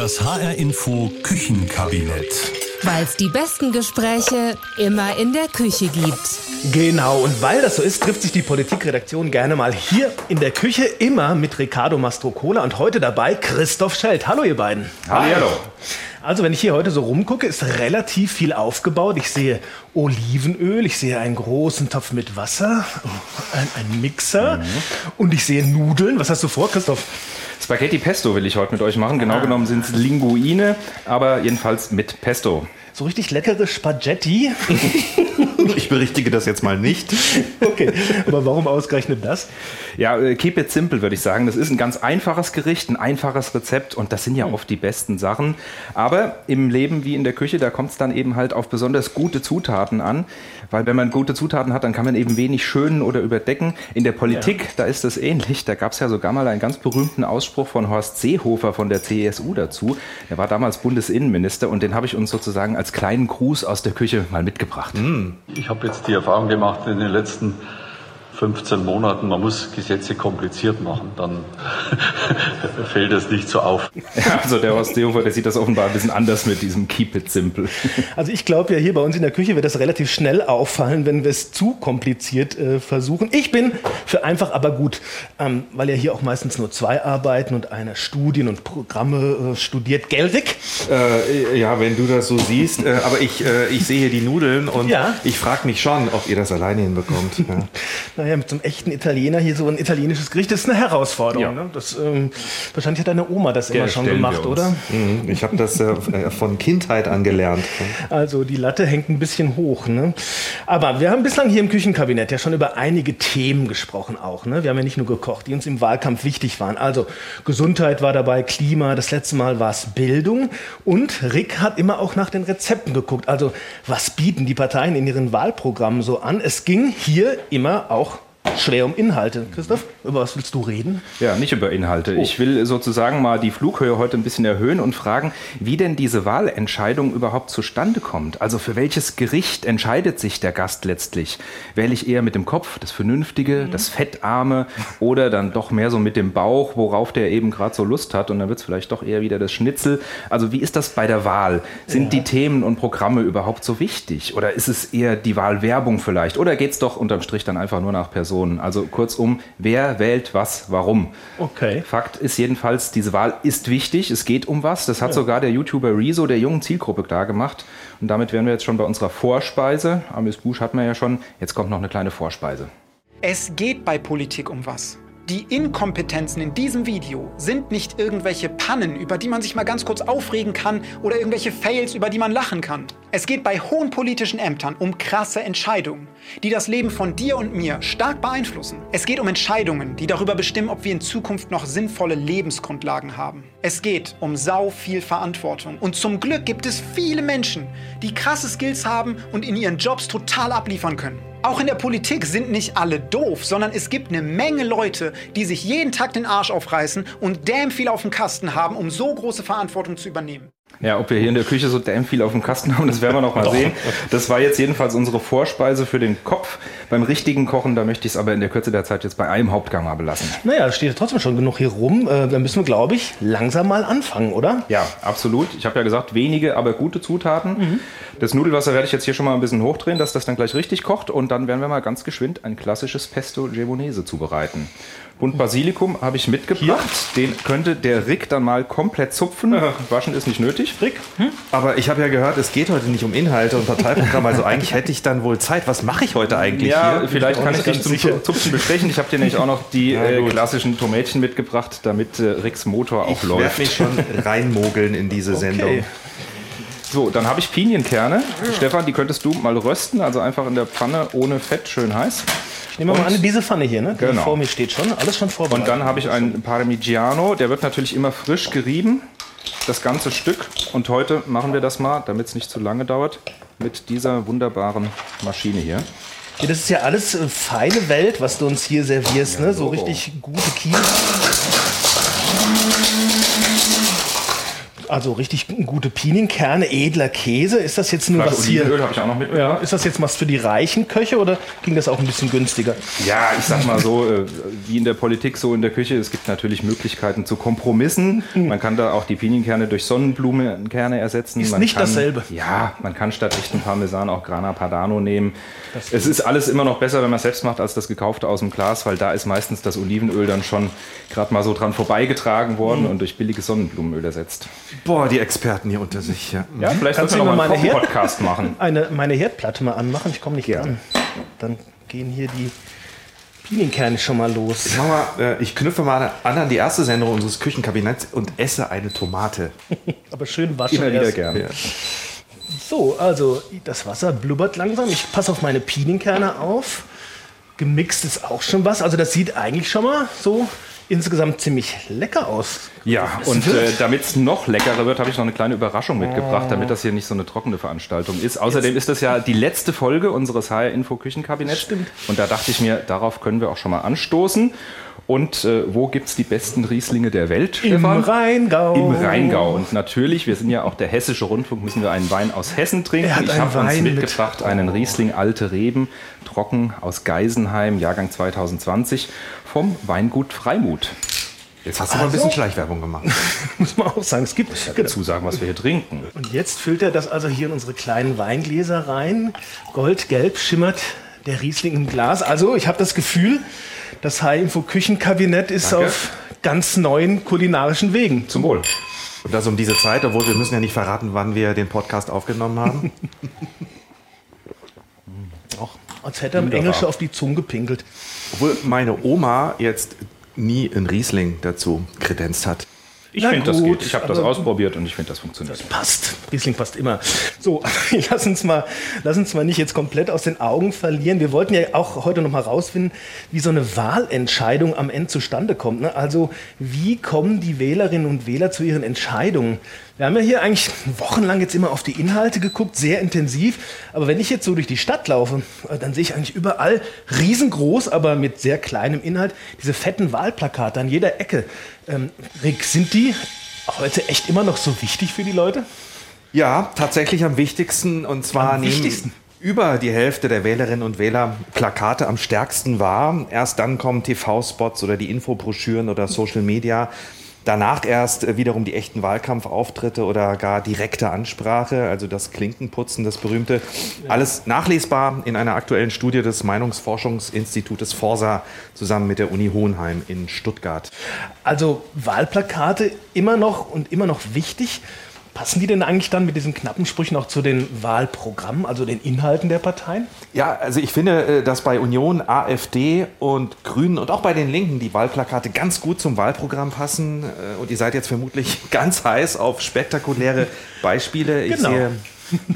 Das HR Info Küchenkabinett. Weil es die besten Gespräche immer in der Küche gibt. Genau, und weil das so ist, trifft sich die Politikredaktion gerne mal hier in der Küche, immer mit Riccardo Mastrocola und heute dabei Christoph Schelt. Hallo ihr beiden. Hallo. Also wenn ich hier heute so rumgucke, ist relativ viel aufgebaut. Ich sehe Olivenöl, ich sehe einen großen Topf mit Wasser, ein, ein Mixer Mhm. und ich sehe Nudeln. Was hast du vor, Christoph? Spaghetti Pesto will ich heute mit euch machen. Genau genommen sind es Linguine, aber jedenfalls mit Pesto. So richtig leckere Spaghetti. Ich berichtige das jetzt mal nicht. Okay, aber warum ausgerechnet das? Ja, äh, keep it simple, würde ich sagen. Das ist ein ganz einfaches Gericht, ein einfaches Rezept und das sind ja oft die besten Sachen. Aber im Leben wie in der Küche, da kommt es dann eben halt auf besonders gute Zutaten an. Weil wenn man gute Zutaten hat, dann kann man eben wenig schönen oder überdecken. In der Politik, da ist das ähnlich. Da gab es ja sogar mal einen ganz berühmten Ausspruch von Horst Seehofer von der CSU dazu. Er war damals Bundesinnenminister und den habe ich uns sozusagen als kleinen Gruß aus der Küche mal mitgebracht. Ich habe jetzt die Erfahrung gemacht in den letzten 15 Monaten, man muss Gesetze kompliziert machen, dann fällt es nicht so auf. Also der Horst Seehofer, der sieht das offenbar ein bisschen anders mit diesem Keep it simple. Also ich glaube ja, hier bei uns in der Küche wird das relativ schnell auffallen, wenn wir es zu kompliziert äh, versuchen. Ich bin für einfach aber gut, ähm, weil ja hier auch meistens nur zwei arbeiten und einer Studien und Programme äh, studiert. Gelrig? Äh, ja, wenn du das so siehst. Äh, aber ich, äh, ich sehe hier die Nudeln und Ja. ich frage mich schon, ob ihr das alleine hinbekommt. Ja. Naja, mit so einem echten Italiener hier so ein italienisches Gericht, das ist eine Herausforderung. Ja. Ne? Das, ähm, wahrscheinlich hat deine Oma das immer schon stellen wir gemacht, oder? Mhm, Ich habe das äh, von Kindheit an gelernt. Also die Latte hängt ein bisschen hoch. Ne? Aber wir haben bislang hier im Küchenkabinett ja schon über einige Themen gesprochen auch. Ne? Wir haben ja nicht nur gekocht, die uns im Wahlkampf wichtig waren. Also Gesundheit war dabei, Klima, das letzte Mal war es Bildung. Und Rick hat immer auch nach den Rezepten geguckt. Also was bieten die Parteien in ihren Wahlprogrammen so an? Es ging hier immer auch schwer um Inhalte. Christoph, über was willst du reden? Ja, nicht über Inhalte. Ich will sozusagen mal die Flughöhe heute ein bisschen erhöhen und fragen, wie denn diese Wahlentscheidung überhaupt zustande kommt. Also für welches Gericht entscheidet sich der Gast letztlich? Wähle ich eher mit dem Kopf, das Vernünftige, das Fettarme oder dann doch mehr so mit dem Bauch, worauf der eben gerade so Lust hat und dann wird es vielleicht doch eher wieder das Schnitzel. Also wie ist das bei der Wahl? Sind die Themen und Programme überhaupt so wichtig? Oder ist es eher die Wahlwerbung vielleicht? Oder geht es doch unterm Strich dann einfach nur nach Personen? Also kurzum, wer wählt was, warum? Okay. Fakt ist jedenfalls, diese Wahl ist wichtig. Es geht um was. Das hat sogar der YouTuber Rezo der jungen Zielgruppe klar gemacht. Und damit wären wir jetzt schon bei unserer Vorspeise. Amüs-Bouche hatten wir ja schon. Jetzt kommt noch eine kleine Vorspeise. Es geht bei Politik um was. Die Inkompetenzen in diesem Video sind nicht irgendwelche Pannen, über die man sich mal ganz kurz aufregen kann oder irgendwelche Fails, über die man lachen kann. Es geht bei hohen politischen Ämtern um krasse Entscheidungen, die das Leben von dir und mir stark beeinflussen. Es geht um Entscheidungen, die darüber bestimmen, ob wir in Zukunft noch sinnvolle Lebensgrundlagen haben. Es geht um sau viel Verantwortung. Und zum Glück gibt es viele Menschen, die krasse Skills haben und in ihren Jobs total abliefern können. Auch in der Politik sind nicht alle doof, sondern es gibt eine Menge Leute, die sich jeden Tag den Arsch aufreißen und damn viel auf dem Kasten haben, um so große Verantwortung zu übernehmen. Ja, ob wir hier in der Küche so damn viel auf dem Kasten haben, das werden wir noch mal sehen. Das war jetzt jedenfalls unsere Vorspeise für den Kopf. Beim richtigen Kochen, da möchte ich es aber in der Kürze der Zeit jetzt bei einem Hauptgang mal belassen. Naja, es steht trotzdem schon genug hier rum. Äh, da müssen wir, glaube ich, langsam mal anfangen, oder? Ja, absolut. Ich habe ja gesagt, wenige, aber gute Zutaten. Das Nudelwasser werde ich jetzt hier schon mal ein bisschen hochdrehen, dass das dann gleich richtig kocht. Und dann werden wir mal ganz geschwind ein klassisches Pesto Genovese zubereiten. Bund Basilikum habe ich mitgebracht. Den könnte der Rick dann mal komplett zupfen. Waschen ist nicht nötig. Rick? Aber ich habe ja gehört, es geht heute nicht um Inhalte und Parteiprogramm. Also eigentlich hätte ich dann wohl Zeit. Was mache ich heute eigentlich Ja, hier? vielleicht kann ich dich zum sicher. Zupfen bestechen. Ich habe dir nämlich auch noch die Ja, äh, klassischen Tomätchen mitgebracht, damit äh, Ricks Motor auch Ich werde läuft. mich schon reinmogeln in diese Sendung. So, dann habe ich Pinienkerne. Stefan, die könntest du mal rösten, also einfach in der Pfanne ohne Fett, schön heiß. Nehmen wir mal an, diese Pfanne hier, ne? die Genau. vor mir steht schon. Alles schon vorbereitet. Und dann habe ich einen Parmigiano, der wird natürlich immer frisch gerieben, das ganze Stück. Und heute machen wir das mal, damit es nicht zu lange dauert, mit dieser wunderbaren Maschine hier. Ja, das ist ja alles äh, feine Welt, was du uns hier servierst, ne? So richtig gute Kinos. Also richtig gute Pinienkerne, edler Käse. Ist das jetzt nur Flasche was hier? Olivenöl habe ich auch noch Ja, mitgebracht. ist das jetzt was für die reichen Köche oder ging das auch ein bisschen günstiger? Ja, ich sag mal so, äh, wie in der Politik, so in der Küche. Es gibt natürlich Möglichkeiten zu Kompromissen. Man kann da auch die Pinienkerne durch Sonnenblumenkerne ersetzen. Ist man nicht kann, dasselbe. Ja, man kann statt echten Parmesan auch Grana Padano nehmen. Es ist alles immer noch besser, wenn man es selbst macht, als das gekaufte aus dem Glas, weil da ist meistens das Olivenöl dann schon gerade mal so dran vorbeigetragen worden Mhm. und durch billiges Sonnenblumenöl ersetzt. Boah, die Experten hier unter sich. Ja. Ja, vielleicht Kannst du noch mal mir einen meine Herd- Podcast machen. Eine, meine Herdplatte mal anmachen? Ich komme nicht dran. Dann gehen hier die Pinienkerne schon mal los. Ich, mal, äh, ich knüpfe mal an an die erste Sendung unseres Küchenkabinetts und esse eine Tomate. Aber schön waschen Immer wieder erst. gerne. So, also das Wasser blubbert langsam. Ich passe auf meine Pinienkerne auf. Gemixt ist auch schon was. Also das sieht eigentlich schon mal so insgesamt ziemlich lecker aus. Ja, Es und äh, damit es noch leckerer wird, habe ich noch eine kleine Überraschung mitgebracht, damit das hier nicht so eine trockene Veranstaltung ist. Außerdem ist das ja die letzte Folge unseres HR Info Küchenkabinetts. Stimmt. Und da dachte ich mir, darauf können wir auch schon mal anstoßen. Und äh, wo gibt's die besten Rieslinge der Welt, Im Stefan? Rheingau. Im Rheingau. Und natürlich, wir sind ja auch der hessische Rundfunk, müssen wir einen Wein aus Hessen trinken. Ich habe uns Wein mit- mitgebracht einen Riesling Alte Reben, trocken aus Geisenheim, Jahrgang 2020, vom Weingut Freimut. Jetzt hast du mal ein bisschen Schleichwerbung gemacht. Muss man auch sagen. Es gibt Dazu sagen, was wir hier trinken. Und jetzt füllt er das also hier in unsere kleinen Weingläser rein. Goldgelb schimmert der Riesling im Glas. Also ich habe das Gefühl, das High-Info Küchenkabinett ist Danke. auf ganz neuen kulinarischen Wegen. Zum Wohl. Und das um diese Zeit, obwohl wir müssen ja nicht verraten, wann wir den Podcast aufgenommen haben. Als hätte er im Wunderbar. Englische auf die Zunge gepinkelt. Obwohl meine Oma jetzt nie einen Riesling dazu kredenzt hat. Ich finde, das gut, geht. Ich habe das ausprobiert und ich finde, das funktioniert. Passt. Riesling passt immer. So, lass uns mal, lass uns mal nicht jetzt komplett aus den Augen verlieren. Wir wollten ja auch heute noch mal rausfinden, wie so eine Wahlentscheidung am Ende zustande kommt. Ne? Also, wie kommen die Wählerinnen und Wähler zu ihren Entscheidungen? Wir haben ja hier eigentlich wochenlang jetzt immer auf die Inhalte geguckt, sehr intensiv. Aber wenn ich jetzt so durch die Stadt laufe, äh, dann sehe ich eigentlich überall riesengroß, aber mit sehr kleinem Inhalt, diese fetten Wahlplakate an jeder Ecke. Ähm, Rick, sind die heute echt immer noch so wichtig für die Leute? Ja, tatsächlich am wichtigsten. Und zwar Am nehmen wichtigsten? über die Hälfte der Wählerinnen und Wähler Plakate am stärksten wahr. Erst dann kommen TV-Spots oder die Infobroschüren oder Social Media. Danach erst äh, wiederum die echten Wahlkampfauftritte oder gar direkte Ansprache, also das Klinkenputzen, das berühmte. Alles nachlesbar in einer aktuellen Studie des Meinungsforschungsinstitutes Forsa zusammen mit der Uni Hohenheim in Stuttgart. Also Wahlplakate immer noch und immer noch wichtig. Passen die denn eigentlich dann mit diesen knappen Sprüchen auch zu den Wahlprogrammen, also den Inhalten der Parteien? Ja, also ich finde, äh, dass bei Union, AfD und Grünen und auch bei den Linken die Wahlplakate ganz gut zum Wahlprogramm passen. Äh, Und ihr seid jetzt vermutlich ganz heiß auf spektakuläre Beispiele. Ich Genau. sehe,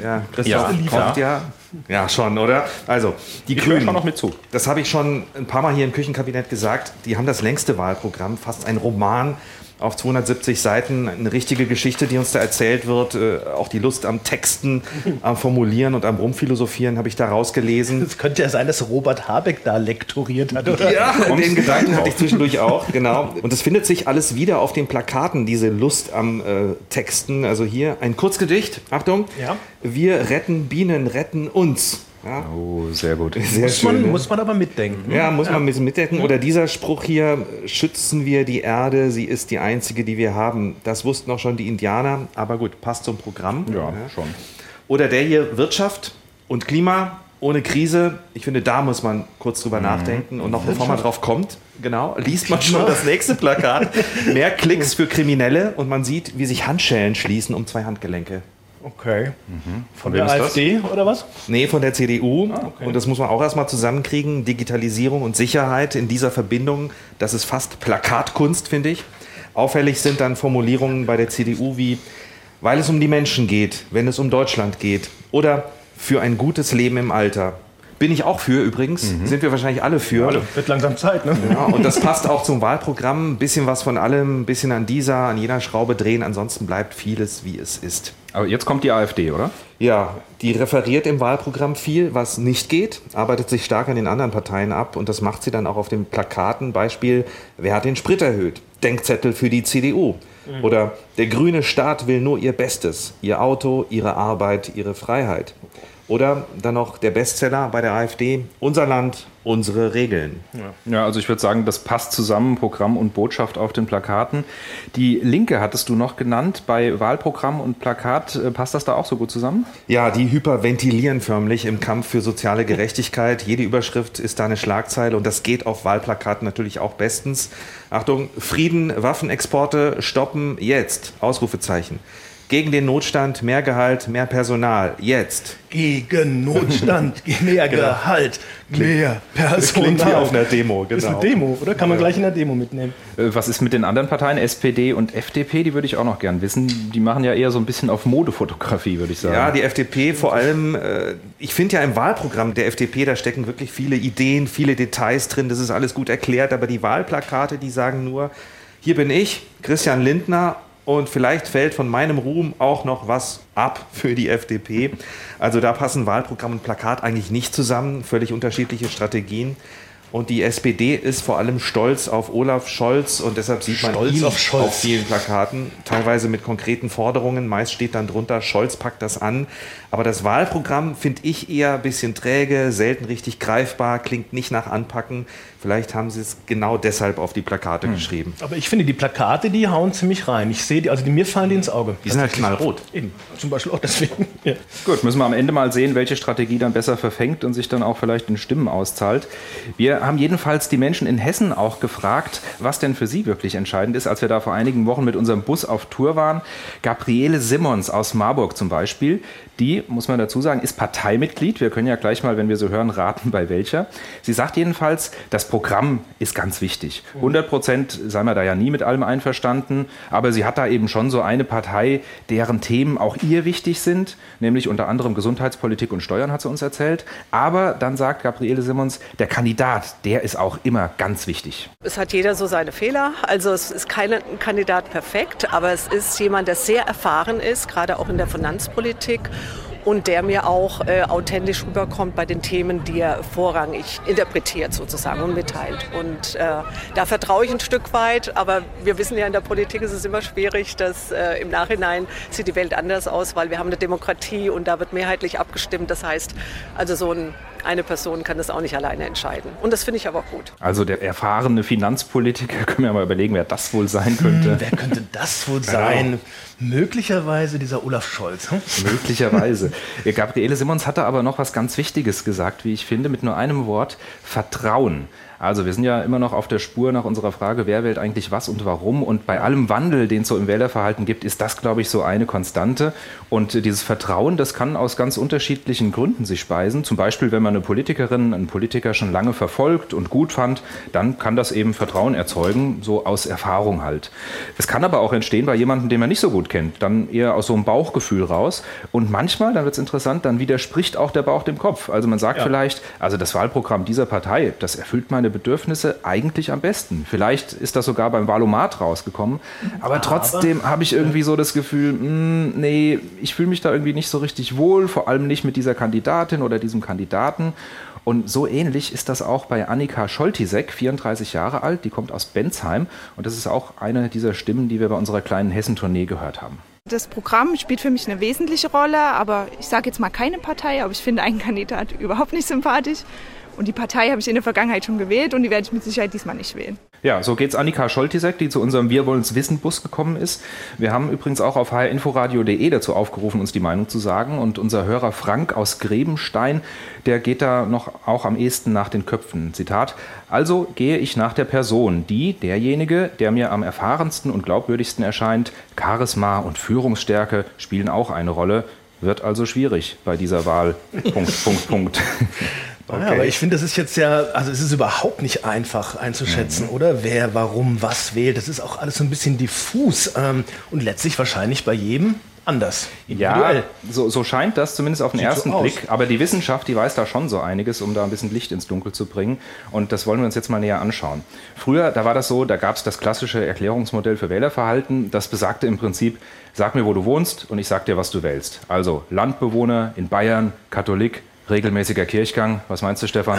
ja, Christoph Ja, kommt ja. Ja, schon, oder? Also, die Ich Grünen. noch mit zu. Das habe ich schon ein paar Mal hier im Küchenkabinett gesagt. Die haben das längste Wahlprogramm, fast ein Roman auf 270 Seiten. Eine richtige Geschichte, die uns da erzählt wird. Äh, Auch die Lust am Texten, am Formulieren und am Rumphilosophieren habe ich da rausgelesen. Es könnte ja sein, dass Robert Habeck da lektoriert hat, oder? Ja, den Gedanken hatte ich zwischendurch auch, genau. Und es findet sich alles wieder auf den Plakaten, diese Lust am äh, Texten. Also hier ein Kurzgedicht, Achtung. Ja. Wir retten Bienen, retten uns. Ja, Oh, sehr gut. sehr Muss man, ne? muss man aber mitdenken. Ja, muss man ein bisschen mitdenken. Oder dieser Spruch hier, schützen wir die Erde, sie ist die einzige, die wir haben. Das wussten auch schon die Indianer, aber gut, passt zum Programm. Ja, schon. Oder der hier, Wirtschaft und Klima ohne Krise. Ich finde, da muss man kurz drüber nachdenken. Und noch bevor man drauf kommt, genau, liest man schon das nächste Plakat. Mehr Klicks für Kriminelle und man sieht, wie sich Handschellen schließen um zwei Handgelenke. Okay. Von wem der ist das? AfD oder was? Nee, von der CDU. okay. Und das muss man auch erstmal zusammenkriegen. Digitalisierung und Sicherheit in dieser Verbindung, das ist fast Plakatkunst, finde ich. Auffällig sind dann Formulierungen bei der CDU wie, weil es um die Menschen geht, wenn es um Deutschland geht. Oder für ein gutes Leben im Alter. Bin ich auch für übrigens. Sind wir wahrscheinlich alle für. Wird langsam Zeit, ne? Ja, und das passt auch zum Wahlprogramm. Ein bisschen was von allem, ein bisschen an dieser, an jener Schraube drehen. Ansonsten bleibt vieles, wie es ist. Aber jetzt kommt die AfD, oder? Ja, die referiert im Wahlprogramm viel, was nicht geht, arbeitet sich stark an den anderen Parteien ab und das macht sie dann auch auf den Plakaten. Beispiel, wer hat den Sprit erhöht? Denkzettel für die CDU. Oder der grüne Staat will nur ihr Bestes, ihr Auto, ihre Arbeit, ihre Freiheit. Oder dann noch der Bestseller bei der AfD, unser Land, unsere Regeln. Ja, also ich würde sagen, das passt zusammen, Programm und Botschaft auf den Plakaten. Die Linke hattest du noch genannt, bei Wahlprogramm und Plakat, äh, passt das da auch so gut zusammen? Ja, die hyperventilieren förmlich im Kampf für soziale Gerechtigkeit. Jede Überschrift ist da eine Schlagzeile und das geht auf Wahlplakaten natürlich auch bestens. Achtung, Frieden, Waffenexporte stoppen jetzt. Ausrufezeichen. Gegen den Notstand, mehr Gehalt, mehr Personal. Jetzt. Gegen Notstand, mehr Genau. Gehalt, mehr Das Personal. klingt wie auf einer Demo, Ist genau. eine Demo, oder? Kann man gleich in der Demo mitnehmen. Äh, Was ist mit den anderen Parteien, SPD und FDP? Die würde ich auch noch gern wissen. Die machen ja eher so ein bisschen auf Modefotografie, würde ich sagen. Ja, die FDP vor allem, äh, ich finde ja im Wahlprogramm der FDP, da stecken wirklich viele Ideen, viele Details drin, das ist alles gut erklärt, aber die Wahlplakate, die sagen nur, hier bin ich, Christian Lindner, und vielleicht fällt von meinem Ruhm auch noch was ab für die FDP. Also da passen Wahlprogramm und Plakat eigentlich nicht zusammen, völlig unterschiedliche Strategien. Und die SPD ist vor allem stolz auf Olaf Scholz und deshalb sieht man Stolz ihn auf auf vielen Plakaten, teilweise mit konkreten Forderungen. Meist steht dann drunter, Scholz packt das an. Aber das Wahlprogramm finde ich eher ein bisschen träge, selten richtig greifbar, klingt nicht nach Anpacken. Vielleicht haben sie es genau deshalb auf die Plakate geschrieben. Aber ich finde, die Plakate, die hauen ziemlich rein. Ich sehe die, also die, mir fallen die ins Auge. Die sind halt knallrot. Eben, zum Beispiel auch deswegen. Ja. Gut, müssen wir am Ende mal sehen, welche Strategie dann besser verfängt und sich dann auch vielleicht in Stimmen auszahlt. Wir haben jedenfalls die Menschen in Hessen auch gefragt, was denn für sie wirklich entscheidend ist. Als wir da vor einigen Wochen mit unserem Bus auf Tour waren, Gabriele Simmons aus Marburg zum Beispiel, die, muss man dazu sagen, ist Parteimitglied. Wir können ja gleich mal, wenn wir so hören, raten, bei welcher. Sie sagt jedenfalls, das Programm ist ganz wichtig. 100 Prozent sei man da ja nie mit allem einverstanden, aber sie hat da eben schon so eine Partei, deren Themen auch ihr wichtig sind, nämlich unter anderem Gesundheitspolitik und Steuern, hat sie uns erzählt. Aber dann sagt Gabriele Simmons, der Kandidat, der ist auch immer ganz wichtig. Es hat jeder so seine Fehler. Also es ist kein Kandidat perfekt, aber es ist jemand, der sehr erfahren ist, gerade auch in der Finanzpolitik und der mir auch äh, authentisch rüberkommt bei den Themen, die er vorrangig interpretiert sozusagen und mitteilt. Und äh, da vertraue ich ein Stück weit, aber wir wissen ja, in der Politik ist es immer schwierig, dass äh, im Nachhinein sieht die Welt anders aus, weil wir haben eine Demokratie und da wird mehrheitlich abgestimmt. Das heißt, also so ein, eine Person kann das auch nicht alleine entscheiden. Und das finde ich aber auch gut. Also der erfahrene Finanzpolitiker, können wir mal überlegen, wer das wohl sein könnte. Wer könnte das wohl sein? Möglicherweise dieser Olaf Scholz. Hm? Möglicherweise. Gabriele Simmons hatte aber noch was ganz Wichtiges gesagt, wie ich finde, mit nur einem Wort: Vertrauen. Also wir sind ja immer noch auf der Spur nach unserer Frage, wer wählt eigentlich was und warum. Und bei allem Wandel, den es so im Wählerverhalten gibt, ist das, glaube ich, so eine Konstante. Und dieses Vertrauen, das kann aus ganz unterschiedlichen Gründen sich speisen. Zum Beispiel, wenn man eine Politikerin, einen Politiker schon lange verfolgt und gut fand, dann kann das eben Vertrauen erzeugen, so aus Erfahrung halt. Es kann aber auch entstehen bei jemandem, den man nicht so gut kennt, dann eher aus so einem Bauchgefühl raus. Und manchmal, dann wird es interessant, dann widerspricht auch der Bauch dem Kopf. Also man sagt vielleicht, also das Wahlprogramm dieser Partei, das erfüllt meine Bedürfnisse eigentlich am besten. Vielleicht ist das sogar beim Wahlomat rausgekommen. Aber trotzdem habe ich irgendwie so das Gefühl, mh, nee, ich fühle mich da irgendwie nicht so richtig wohl, vor allem nicht mit dieser Kandidatin oder diesem Kandidaten. Und so ähnlich ist das auch bei Annika Scholtisek, 34 Jahre alt, die kommt aus Bensheim. Und das ist auch eine dieser Stimmen, die wir bei unserer kleinen Hessentournee gehört haben. Das Programm spielt für mich eine wesentliche Rolle, aber ich sage jetzt mal keine Partei, aber ich finde einen Kandidat überhaupt nicht sympathisch. Und die Partei habe ich in der Vergangenheit schon gewählt und die werde ich mit Sicherheit diesmal nicht wählen. Ja, so geht's Annika Scholtisek, die zu unserem Wir wollen's wissen Bus gekommen ist. Wir haben übrigens auch auf hrinforadio.de dazu aufgerufen, uns die Meinung zu sagen. Und unser Hörer Frank aus Grebenstein, der geht da noch auch am ehesten nach den Köpfen. Zitat, also gehe ich nach der Person, die, derjenige, der mir am erfahrensten und glaubwürdigsten erscheint, Charisma und Führungsstärke spielen auch eine Rolle. Wird also schwierig bei dieser Wahl. Punkt, Punkt, Punkt. Ja, aber ich finde, das ist jetzt ja, also es ist überhaupt nicht einfach einzuschätzen, oder? Wer, warum, was wählt. Das ist auch alles so ein bisschen diffus ähm, und letztlich wahrscheinlich bei jedem anders. Ja, Individuell. so, so scheint das zumindest auf den Sieht so ersten aus. Blick. Aber die Wissenschaft, die weiß da schon so einiges, um da ein bisschen Licht ins Dunkel zu bringen. Und das wollen wir uns jetzt mal näher anschauen. Früher, da war das so, da gab es das klassische Erklärungsmodell für Wählerverhalten. Das besagte im Prinzip, sag mir, wo du wohnst und ich sag dir, was du wählst. Also Landbewohner in Bayern, Katholik, regelmäßiger Kirchgang. Was meinst du, Stefan?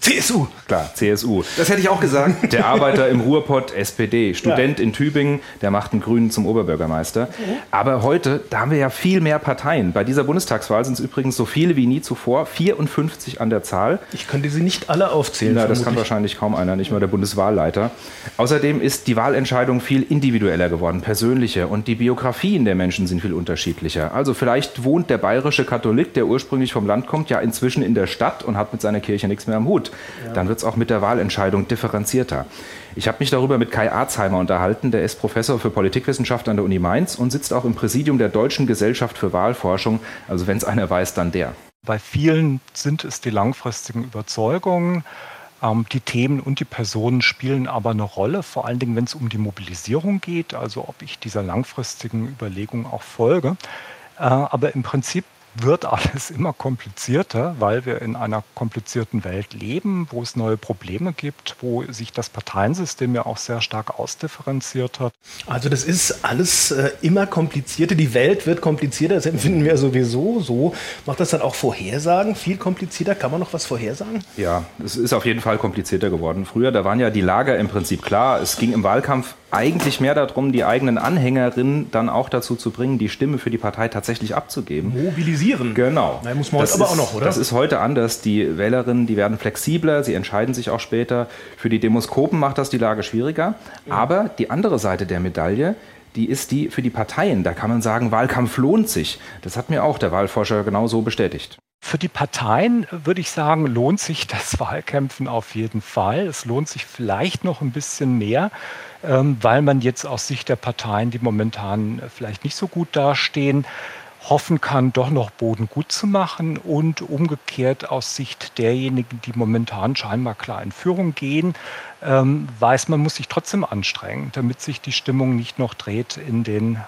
CSU. Klar, CSU. Das hätte ich auch gesagt. Der Arbeiter im Ruhrpott, SPD. Student ja. in Tübingen, der macht einen Grünen zum Oberbürgermeister. Mhm. Aber heute, da haben wir ja viel mehr Parteien. Bei dieser Bundestagswahl sind es übrigens so viele wie nie zuvor, 54 an der Zahl. Ich könnte sie nicht alle aufzählen. Na, das kann wahrscheinlich kaum einer, nicht mal der Bundeswahlleiter. Außerdem ist die Wahlentscheidung viel individueller geworden, persönlicher. Und die Biografien der Menschen sind viel unterschiedlicher. Also vielleicht wohnt der bayerische Katholik, der ursprünglich vom Land kommt, ja inzwischen in der Stadt und hat mit seiner Kirche nichts mehr am Hut. Ja. Dann wird es auch mit der Wahlentscheidung differenzierter. Ich habe mich darüber mit Kai Arzheimer unterhalten. Der ist Professor für Politikwissenschaft an der Uni Mainz und sitzt auch im Präsidium der Deutschen Gesellschaft für Wahlforschung. Also wenn es einer weiß, dann der. Bei vielen sind es die langfristigen Überzeugungen. Ähm, die Themen und die Personen spielen aber eine Rolle, vor allen Dingen, wenn es um die Mobilisierung geht, also ob ich dieser langfristigen Überlegung auch folge. Äh, aber im Prinzip wird alles immer komplizierter, weil wir in einer komplizierten Welt leben, wo es neue Probleme gibt, wo sich das Parteiensystem ja auch sehr stark ausdifferenziert hat. Also das ist alles äh, immer komplizierter. Die Welt wird komplizierter, das empfinden wir sowieso so. Macht das dann auch Vorhersagen viel komplizierter? Kann man noch was vorhersagen? Ja, es ist auf jeden Fall komplizierter geworden. Früher, da waren ja die Lager im Prinzip klar. Es ging im Wahlkampf eigentlich mehr darum, die eigenen Anhängerinnen dann auch dazu zu bringen, die Stimme für die Partei tatsächlich abzugeben. Mobilisieren. Genau. Da muss man das heute aber auch noch, oder? Das ist heute anders. Die Wählerinnen, die werden flexibler, sie entscheiden sich auch später. Für die Demoskopen macht das die Lage schwieriger. Ja. Aber die andere Seite der Medaille, die ist die für die Parteien. Da kann man sagen, Wahlkampf lohnt sich. Das hat mir auch der Wahlforscher genauso bestätigt. Für die Parteien würde ich sagen, lohnt sich das Wahlkämpfen auf jeden Fall. Es lohnt sich vielleicht noch ein bisschen mehr, weil man jetzt aus Sicht der Parteien, die momentan vielleicht nicht so gut dastehen, hoffen kann, doch noch Boden gut zu machen und umgekehrt aus Sicht derjenigen, die momentan scheinbar klar in Führung gehen, ähm, weiß man, muss sich trotzdem anstrengen, damit sich die Stimmung nicht noch dreht in den äh,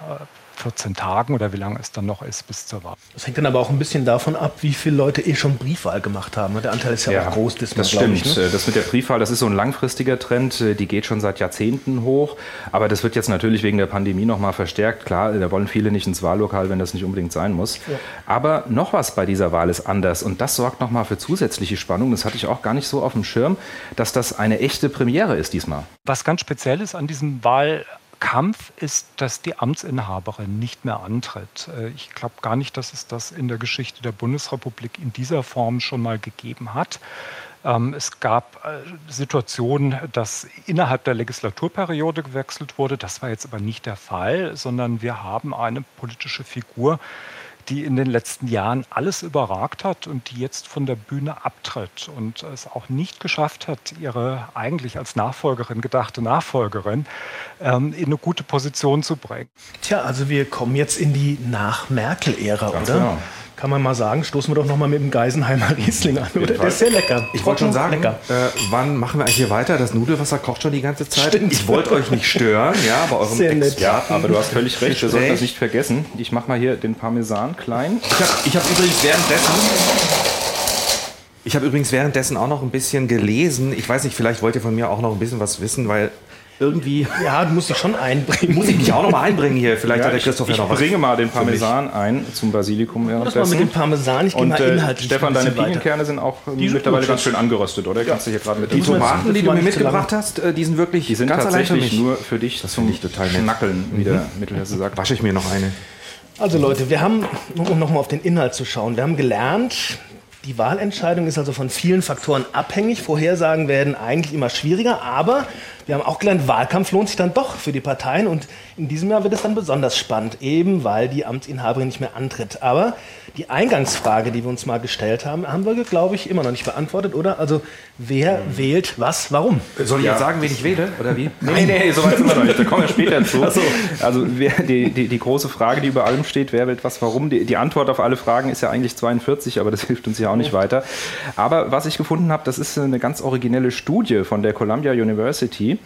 14 Tagen oder wie lange es dann noch ist bis zur Wahl. Das hängt dann aber auch ein bisschen davon ab, wie viele Leute eh schon Briefwahl gemacht haben. Der Anteil ist ja, ja auch groß. Das, das stimmt. Ich, ne? Das mit der Briefwahl, das ist so ein langfristiger Trend. Die geht schon seit Jahrzehnten hoch. Aber das wird jetzt natürlich wegen der Pandemie nochmal verstärkt. Klar, da wollen viele nicht ins Wahllokal, wenn das nicht unbedingt sein muss. Ja. Aber noch was bei dieser Wahl ist anders. Und das sorgt nochmal für zusätzliche Spannung. Das hatte ich auch gar nicht so auf dem Schirm, dass das eine echte Premiere ist diesmal. Was ganz speziell ist an diesem Wahl Kampf ist, dass die Amtsinhaberin nicht mehr antritt. Äh, ich glaube gar nicht, dass es das in der Geschichte der Bundesrepublik in dieser Form schon mal gegeben hat. Ähm, es gab äh, Situationen, dass innerhalb der Legislaturperiode gewechselt wurde. Das war jetzt aber nicht der Fall, sondern wir haben eine politische Figur, die in den letzten Jahren alles überragt hat und die jetzt von der Bühne abtritt und es auch nicht geschafft hat, ihre eigentlich als Nachfolgerin gedachte Nachfolgerin ähm, in eine gute Position zu bringen. Tja, also wir kommen jetzt in die Nach-Merkel-Ära, oder? Genau kann man mal sagen, stoßen wir doch noch mal mit dem Geisenheimer Riesling an. Oder? Der ist sehr lecker. Ich wollte schon sagen, äh, wann machen wir eigentlich hier weiter? Das Nudelwasser kocht schon die ganze Zeit. Stimmt. Ich wollte euch nicht stören, ja, bei eurem sehr nett. Ja, aber du hast völlig recht, wir sollten das nicht vergessen. Ich mache mal hier den Parmesan klein. Ich habe ich hab übrigens währenddessen ich habe übrigens währenddessen auch noch ein bisschen gelesen. Ich weiß nicht, vielleicht wollt ihr von mir auch noch ein bisschen was wissen, weil irgendwie. Ja, du musst dich schon einbringen. Muss ich mich auch noch mal einbringen hier? Vielleicht ja, hat der Christoph ich, ja noch was. Ich bringe mal den Parmesan ein zum Basilikum. Das mal mit dem Parmesan, ich gehe mal äh, inhaltlich. Stefan, deine Pinienkerne sind auch die mittlerweile ganz schön angeröstet, oder? Kannst du hier gerade mit Die Tomaten, die du mir mitgebracht hast, äh, die sind wirklich die sind ganz tatsächlich für nur für dich das finde ich total nett. Schnackeln, wie der mhm. Mittelhesse sagt. Wasche ich mir noch eine. Also Leute, wir haben, um nochmal auf den Inhalt zu schauen, wir haben gelernt, die Wahlentscheidung ist also von vielen Faktoren abhängig. Vorhersagen werden eigentlich immer schwieriger, aber wir haben auch gelernt, Wahlkampf lohnt sich dann doch für die Parteien und in diesem Jahr wird es dann besonders spannend, eben weil die Amtsinhaberin nicht mehr antritt. Aber die Eingangsfrage, die wir uns mal gestellt haben, haben wir, glaube ich, immer noch nicht beantwortet, oder? Also, wer mhm. wählt was, warum? Soll ich ja. jetzt sagen, wen ich wähle, oder wie? Nein, nee, so weit sind wir noch nicht, da kommen wir später zu. So. Also, wer, die, die, die, große Frage, die über allem steht, wer wählt was, warum? Die, die, Antwort auf alle Fragen ist ja eigentlich 42, aber das hilft uns ja auch nicht weiter. Aber was ich gefunden habe, das ist eine ganz originelle Studie von der Columbia University die.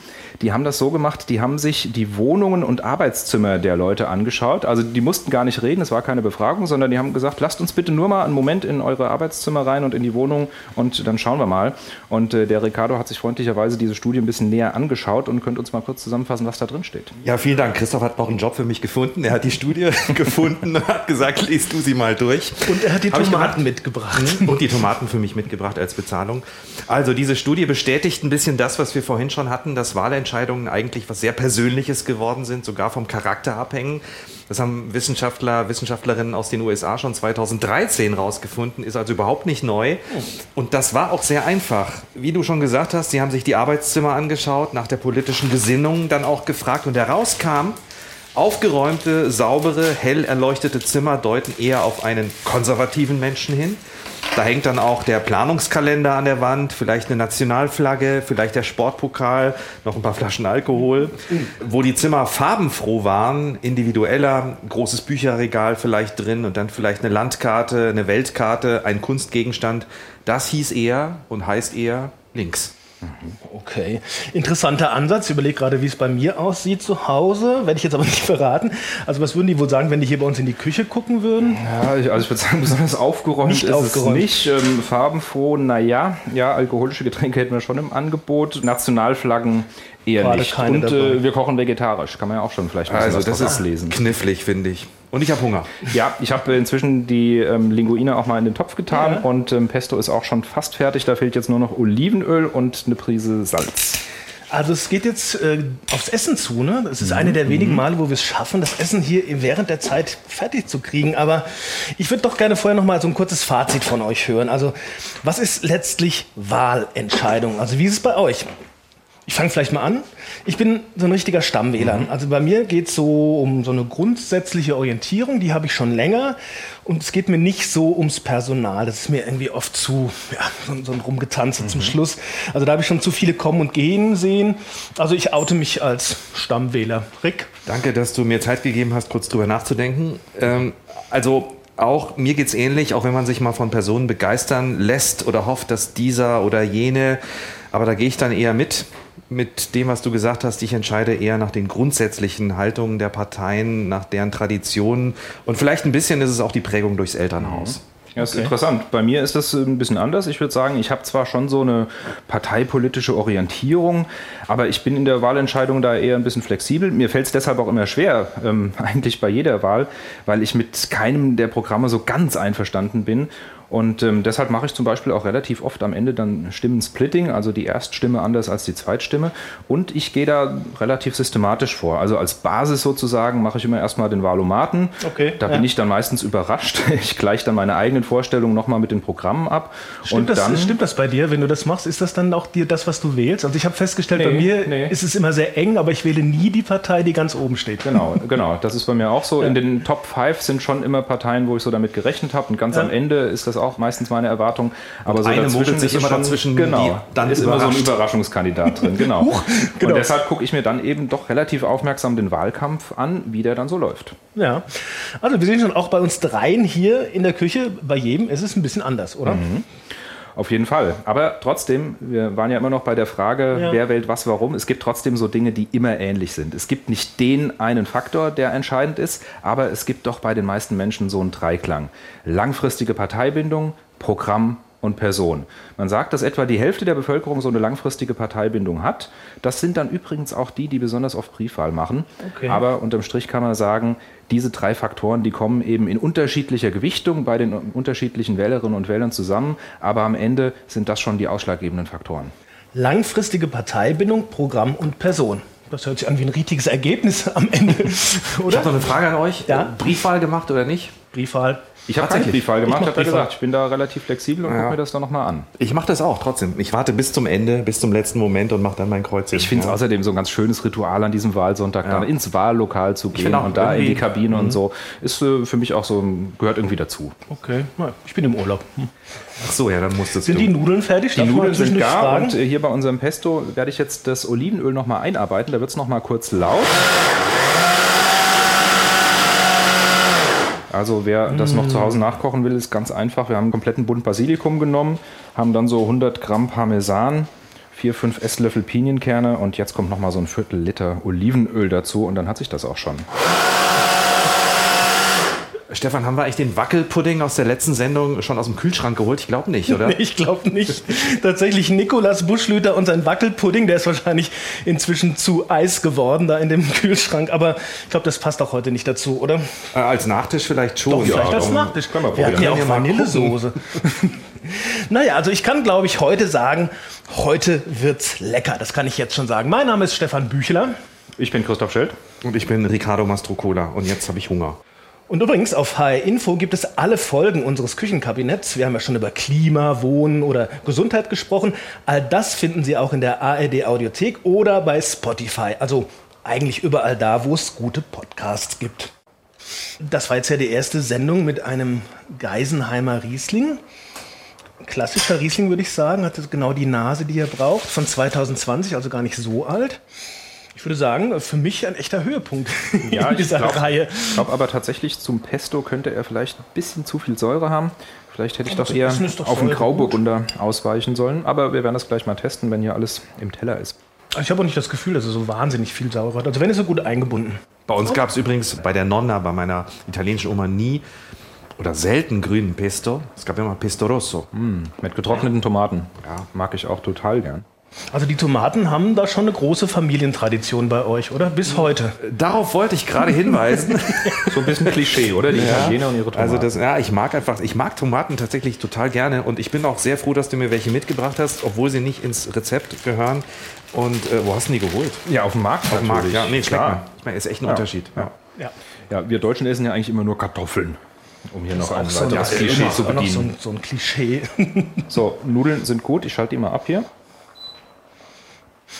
Die haben das so gemacht, die haben sich die Wohnungen und Arbeitszimmer der Leute angeschaut. Also die mussten gar nicht reden, es war keine Befragung, sondern die haben gesagt, lasst uns bitte nur mal einen Moment in eure Arbeitszimmer rein und in die Wohnung und dann schauen wir mal. Und äh, der Ricardo hat sich freundlicherweise diese Studie ein bisschen näher angeschaut und könnt uns mal kurz zusammenfassen, was da drin steht. Ja, vielen Dank. Christoph hat noch einen Job für mich gefunden. Er hat die Studie gefunden und hat gesagt, liest du sie mal durch. Und er hat die Hab Tomaten mitgebracht. Und die Tomaten für mich mitgebracht als Bezahlung. Also diese Studie bestätigt ein bisschen das, was wir vorhin schon hatten, dass Wahlentscheidungen eigentlich was sehr Persönliches geworden sind, sogar vom Charakter abhängen. Das haben Wissenschaftler, Wissenschaftlerinnen aus den USA schon 2013 rausgefunden, ist also überhaupt nicht neu. Und das war auch sehr einfach. Wie du schon gesagt hast, sie haben sich die Arbeitszimmer angeschaut, nach der politischen Gesinnung dann auch gefragt und herauskam, Aufgeräumte, saubere, hell erleuchtete Zimmer deuten eher auf einen konservativen Menschen hin. Da hängt dann auch der Planungskalender an der Wand, vielleicht eine Nationalflagge, vielleicht der Sportpokal, noch ein paar Flaschen Alkohol. Wo die Zimmer farbenfroh waren, individueller, großes Bücherregal vielleicht drin und dann vielleicht eine Landkarte, eine Weltkarte, ein Kunstgegenstand. Das hieß eher und heißt eher links. Okay, interessanter Ansatz. Ich überlege gerade, wie es bei mir aussieht zu Hause. Werde ich jetzt aber nicht verraten. Also was würden die wohl sagen, wenn die hier bei uns in die Küche gucken würden? Ja, ich- also ich würde sagen, besonders aufgeräumt Nicht ist aufgeräumt. es nicht. Ähm, farbenfroh, naja, ja, alkoholische Getränke hätten wir schon im Angebot. Nationalflaggen eher Gerade nicht. keine Und äh, wir kochen vegetarisch, kann man ja auch schon vielleicht ein bisschen Also was das ist knifflig, finde ich. Und ich habe Hunger. Ja, ich habe inzwischen die ähm, Linguine auch mal in den Topf getan Ja. und ähm, Pesto ist auch schon fast fertig. Da fehlt jetzt nur noch Olivenöl und eine Prise Salz. Also es geht jetzt äh, aufs Essen zu. Ne? Das ist eine der wenigen Male, wo wir es schaffen, das Essen hier während der Zeit fertig zu kriegen. Aber ich würde doch gerne vorher noch mal so ein kurzes Fazit von euch hören. Also was ist letztlich Wahlentscheidung? Also wie ist es bei euch? Ich fange vielleicht mal an. Ich bin so ein richtiger Stammwähler. Also bei mir geht es so um so eine grundsätzliche Orientierung, die habe ich schon länger. Und es geht mir nicht so ums Personal. Das ist mir irgendwie oft zu, ja, so, so ein Rumgetanze zum Schluss. Also da habe ich schon zu viele kommen und gehen sehen. Also ich oute mich als Stammwähler. Rick? Danke, dass du mir Zeit gegeben hast, kurz drüber nachzudenken. Ähm, also auch mir geht's ähnlich, auch wenn man sich mal von Personen begeistern lässt oder hofft, dass dieser oder jene, aber da gehe ich dann eher mit. Mit dem, was du gesagt hast, ich entscheide eher nach den grundsätzlichen Haltungen der Parteien, nach deren Traditionen und vielleicht ein bisschen ist es auch die Prägung durchs Elternhaus. Ja, ist interessant. Bei mir ist das ein bisschen anders. Ich würde sagen, ich habe zwar schon so eine parteipolitische Orientierung, aber ich bin in der Wahlentscheidung da eher ein bisschen flexibel. Mir fällt es deshalb auch immer schwer, ähm, eigentlich bei jeder Wahl, weil ich mit keinem der Programme so ganz einverstanden bin. Und ähm, deshalb mache ich zum Beispiel auch relativ oft am Ende dann Stimmensplitting, also die Erststimme anders als die Zweitstimme. Und ich gehe da relativ systematisch vor. Also als Basis sozusagen mache ich immer erstmal den Wahlomaten. Okay, Da ja. bin ich dann meistens überrascht. Ich gleiche dann meine eigenen Vorstellungen nochmal mit den Programmen ab. Stimmt, und das, dann, stimmt das bei dir, wenn du das machst? Ist das dann auch dir das, was du wählst? Also ich habe festgestellt, bei Nee, mir nee. ist es immer sehr eng, aber ich wähle nie die Partei, die ganz oben steht. Genau, genau. Das ist bei mir auch so. In den Top 5 sind schon immer Parteien, wo ich so damit gerechnet habe. Und ganz Ja. am Ende ist das auch meistens meine Erwartung. Aber so eine dazwischen sich ist immer schon, dazwischen, Genau, dann ist immer so ein. Überraschungskandidat drin. Genau. genau. Und deshalb gucke ich mir dann eben doch relativ aufmerksam den Wahlkampf an, wie der dann so läuft. Ja, also wir sehen schon auch bei uns dreien hier in der Küche, bei jedem ist es ein bisschen anders, oder? Auf jeden Fall. Aber trotzdem, wir waren ja immer noch bei der Frage, Ja. wer wählt was, warum. Es gibt trotzdem so Dinge, die immer ähnlich sind. Es gibt nicht den einen Faktor, der entscheidend ist, aber es gibt doch bei den meisten Menschen so einen Dreiklang. Langfristige Parteibindung, Programm und Person. Man sagt, dass etwa die Hälfte der Bevölkerung so eine langfristige Parteibindung hat. Das sind dann übrigens auch die, die besonders oft Briefwahl machen. Okay. Aber unterm Strich kann man sagen, diese drei Faktoren, die kommen eben in unterschiedlicher Gewichtung bei den unterschiedlichen Wählerinnen und Wählern zusammen. Aber am Ende sind das schon die ausschlaggebenden Faktoren. Langfristige Parteibindung, Programm und Person. Das hört sich an wie ein richtiges Ergebnis am Ende, Ich oder? habe noch eine Frage an euch. Ja. Briefwahl gemacht oder nicht? Briefwahl. Ich habe keine Tatsächlich? Briefwahl gemacht, habe ja gesagt, ich bin da relativ flexibel und Ja. gucke mir das dann nochmal an. Ich mache das auch trotzdem. Ich warte bis zum Ende, bis zum letzten Moment und mache dann mein Kreuz. Ich finde es ja. außerdem so ein ganz schönes Ritual an diesem Wahlsonntag, Ja. dann ins Wahllokal zu gehen und da in die Kabine und so. Ist äh, für mich auch so, gehört irgendwie dazu. Okay, ich bin im Urlaub. Hm. Ach so, ja, dann musstest Sind du. die Nudeln fertig? Die Darf Nudeln sind gar fragen? und äh, hier bei unserem Pesto werde ich jetzt das Olivenöl nochmal einarbeiten. Da wird es nochmal kurz laut. Also wer das noch zu Hause nachkochen will, ist ganz einfach. Wir haben einen kompletten Bund Basilikum genommen, haben dann so 100 Gramm Parmesan, vier, fünf Esslöffel Pinienkerne und jetzt kommt noch mal so ein Viertel Liter Olivenöl dazu und dann hat sich das auch schon. Stefan, haben wir eigentlich den Wackelpudding aus der letzten Sendung schon aus dem Kühlschrank geholt? Ich glaube nicht, oder? Nee, ich glaube nicht. Tatsächlich Nikolas Buschlüter und sein Wackelpudding, der ist wahrscheinlich inzwischen zu Eis geworden da in dem Kühlschrank. Aber ich glaube, das passt auch heute nicht dazu, oder? Äh, als Nachtisch vielleicht schon. Doch, vielleicht ja, als Nachtisch. Wir hatten ja auch Vanillesoße. naja, also ich kann, glaube ich, heute sagen, heute wird's lecker. Das kann ich jetzt schon sagen. Mein Name ist Stefan Bücheler. Ich bin Christoph Schild. Und ich bin Ricardo Mastrocola. Und jetzt habe ich Hunger. Und übrigens, auf HR Info gibt es alle Folgen unseres Küchenkabinetts. Wir haben ja schon über Klima, Wohnen oder Gesundheit gesprochen. All das finden Sie auch in der ARD Audiothek oder bei Spotify. Also eigentlich überall da, wo es gute Podcasts gibt. Das war jetzt ja die erste Sendung mit einem Geisenheimer Riesling. Klassischer Riesling, würde ich sagen, hat genau die Nase, die er braucht, von 2020, also gar nicht so alt. Ich würde sagen, für mich ein echter Höhepunkt ja, in dieser glaub, Reihe. Ich glaube aber tatsächlich, zum Pesto könnte er vielleicht ein bisschen zu viel Säure haben. Vielleicht hätte ich doch eher doch auf einen Säure Grauburgunder ausweichen sollen. Aber wir werden das gleich mal testen, wenn hier alles im Teller ist. Ich habe auch nicht das Gefühl, dass er so wahnsinnig viel Säure hat. Also wenn ist er gut eingebunden. Bei uns gab es übrigens bei der Nonna, bei meiner italienischen Oma, nie oder selten grünen Pesto. Es gab immer Pesto Rosso. Mit getrockneten Tomaten. Ja, mag ich auch total gern. Also die Tomaten haben da schon eine große Familientradition bei euch, oder? Bis heute. Darauf wollte ich gerade hinweisen. So ein bisschen Klischee, oder? Die Italiener und ihre Tomaten. Also das, ja, ich mag einfach, ich mag Tomaten tatsächlich total gerne und ich bin auch sehr froh, dass du mir welche mitgebracht hast, obwohl sie nicht ins Rezept gehören. Und äh, wo hast du die geholt? ja, auf dem Markt Auf dem Markt, ja. Nee, klar. Ich meine, ist echt ein Ja. Unterschied. Ja. Ja. Ja, wir Deutschen essen ja eigentlich immer nur Kartoffeln. Um hier noch ein Auch so ja, Klischee zu bedienen. so ein, so ein Klischee. So, Nudeln sind gut. Ich schalte die mal ab hier.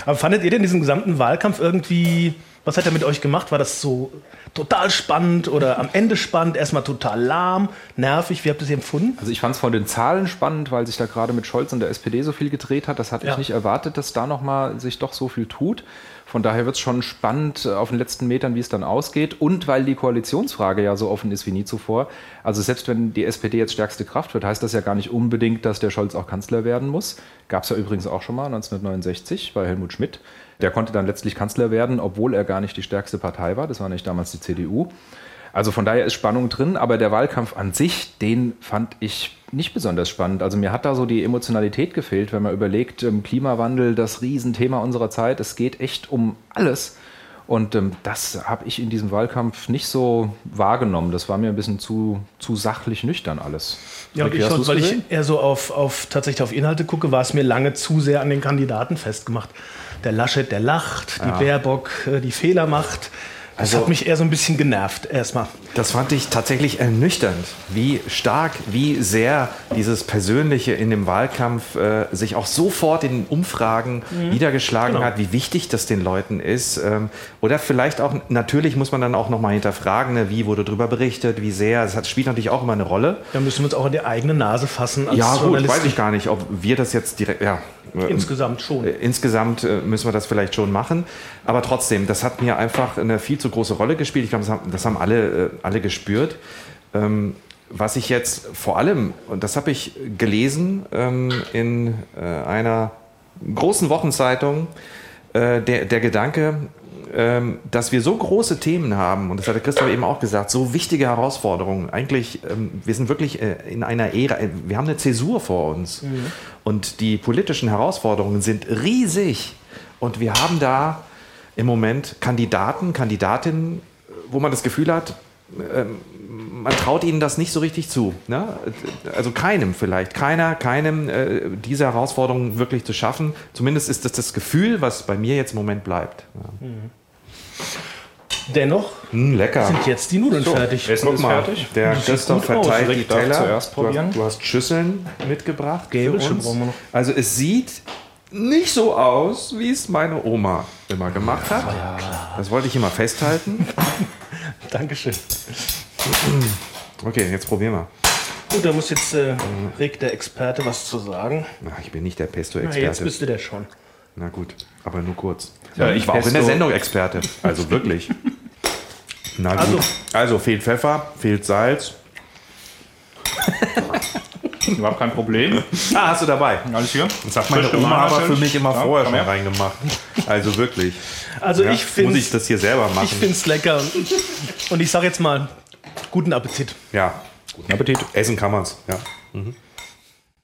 Aber fandet ihr denn diesen gesamten Wahlkampf irgendwie, was hat er mit euch gemacht? War das so total spannend oder am Ende spannend, erstmal total lahm, nervig? Wie habt ihr es empfunden? Also ich fand es von den Zahlen spannend, weil sich da gerade mit Scholz und der SPD so viel gedreht hat. Das hatte Ja. ich nicht erwartet, dass da nochmal sich doch so viel tut. Von daher wird es schon spannend äh, auf den letzten Metern, wie es dann ausgeht. Und weil die Koalitionsfrage ja so offen ist wie nie zuvor. Also selbst wenn die SPD jetzt stärkste Kraft wird, heißt das ja gar nicht unbedingt, dass der Scholz auch Kanzler werden muss. Gab es ja übrigens auch schon mal 1969 bei Helmut Schmidt. Der konnte dann letztlich Kanzler werden, obwohl er gar nicht die stärkste Partei war. Das war nicht damals die CDU. Also von daher ist Spannung drin, aber der Wahlkampf an sich, den fand ich nicht besonders spannend. Also mir hat da so die Emotionalität gefehlt, wenn man überlegt, ähm, Klimawandel, das Riesenthema unserer Zeit, es geht echt um alles. Und ähm, das habe ich in diesem Wahlkampf nicht so wahrgenommen. Das war mir ein bisschen zu, zu sachlich nüchtern alles. Ja, und ich, schon, weil gesehen? ich eher so auf, auf tatsächlich auf Inhalte gucke, war es mir lange zu sehr an den Kandidaten festgemacht. Der Laschet, der lacht, die Baerbock, äh, die Fehler macht. Das Also- hat mich eher so ein bisschen genervt, erstmal. Das fand ich tatsächlich ernüchternd, wie stark, wie sehr dieses Persönliche in dem Wahlkampf äh, sich auch sofort in den Umfragen niedergeschlagen Genau. hat, wie wichtig das den Leuten ist. Ähm, oder vielleicht auch, natürlich muss man dann auch nochmal hinterfragen, ne, wie wurde darüber berichtet, wie sehr. Das hat, spielt natürlich auch immer eine Rolle. Da müssen wir uns auch in die eigene Nase fassen als ja, gut, weiß ich gar nicht, ob wir das jetzt direkt, ja. äh, Insgesamt schon. äh, Insgesamt äh, müssen wir das vielleicht schon machen. Aber trotzdem, das hat mir einfach eine viel zu große Rolle gespielt. Ich glaube, das haben, das haben alle, äh, alle gespürt. Ähm, was ich jetzt vor allem, und das habe ich gelesen ähm, in äh, einer großen Wochenzeitung, äh, der, der Gedanke, ähm, dass wir so große Themen haben, und das hatte Christoph eben auch gesagt, so wichtige Herausforderungen. Eigentlich, ähm, wir sind wirklich äh, in einer Ära, äh, wir haben eine Zäsur vor uns. Und die politischen Herausforderungen sind riesig. Und wir haben da im Moment Kandidaten, Kandidatinnen, wo man das Gefühl hat, ähm, man traut ihnen das nicht so richtig zu. Ne? Also keinem vielleicht, keiner, keinem äh, diese Herausforderungen wirklich zu schaffen. Zumindest ist das das Gefühl, was bei mir jetzt im Moment bleibt. Ja. Dennoch Hm, lecker. sind jetzt die Nudeln fertig. Essen Guck ist mal, fertig. der Christoph aus. verteilt Rick die Teller. zuerst du, probieren. hast, du hast Schüsseln mitgebracht. Gäbel für uns. brauchen wir noch. Also es sieht nicht so aus, wie es meine Oma immer gemacht hat. Das wollte ich immer festhalten. Dankeschön. Okay, jetzt probieren wir. Gut, da muss jetzt äh, Rick, der Experte, was zu sagen. Na, ich bin nicht der Na, jetzt Pesto-Experte. bist du der schon. Na gut, aber nur kurz. Ja, ich war auch in der Pesto- Sendung Experte. Also wirklich. Na gut. Also- Also, fehlt Pfeffer, fehlt Salz. Überhaupt kein Problem. Ah, hast du dabei? Alles hier. Das hat meine Oma aber für mich immer Ja, vorher schon her. reingemacht. Also wirklich. Also Ja, ich finde Muss ich das hier selber machen? ich finde es lecker. Und ich sage jetzt mal, guten Appetit. ja, Guten Appetit. essen kann man's. Ja.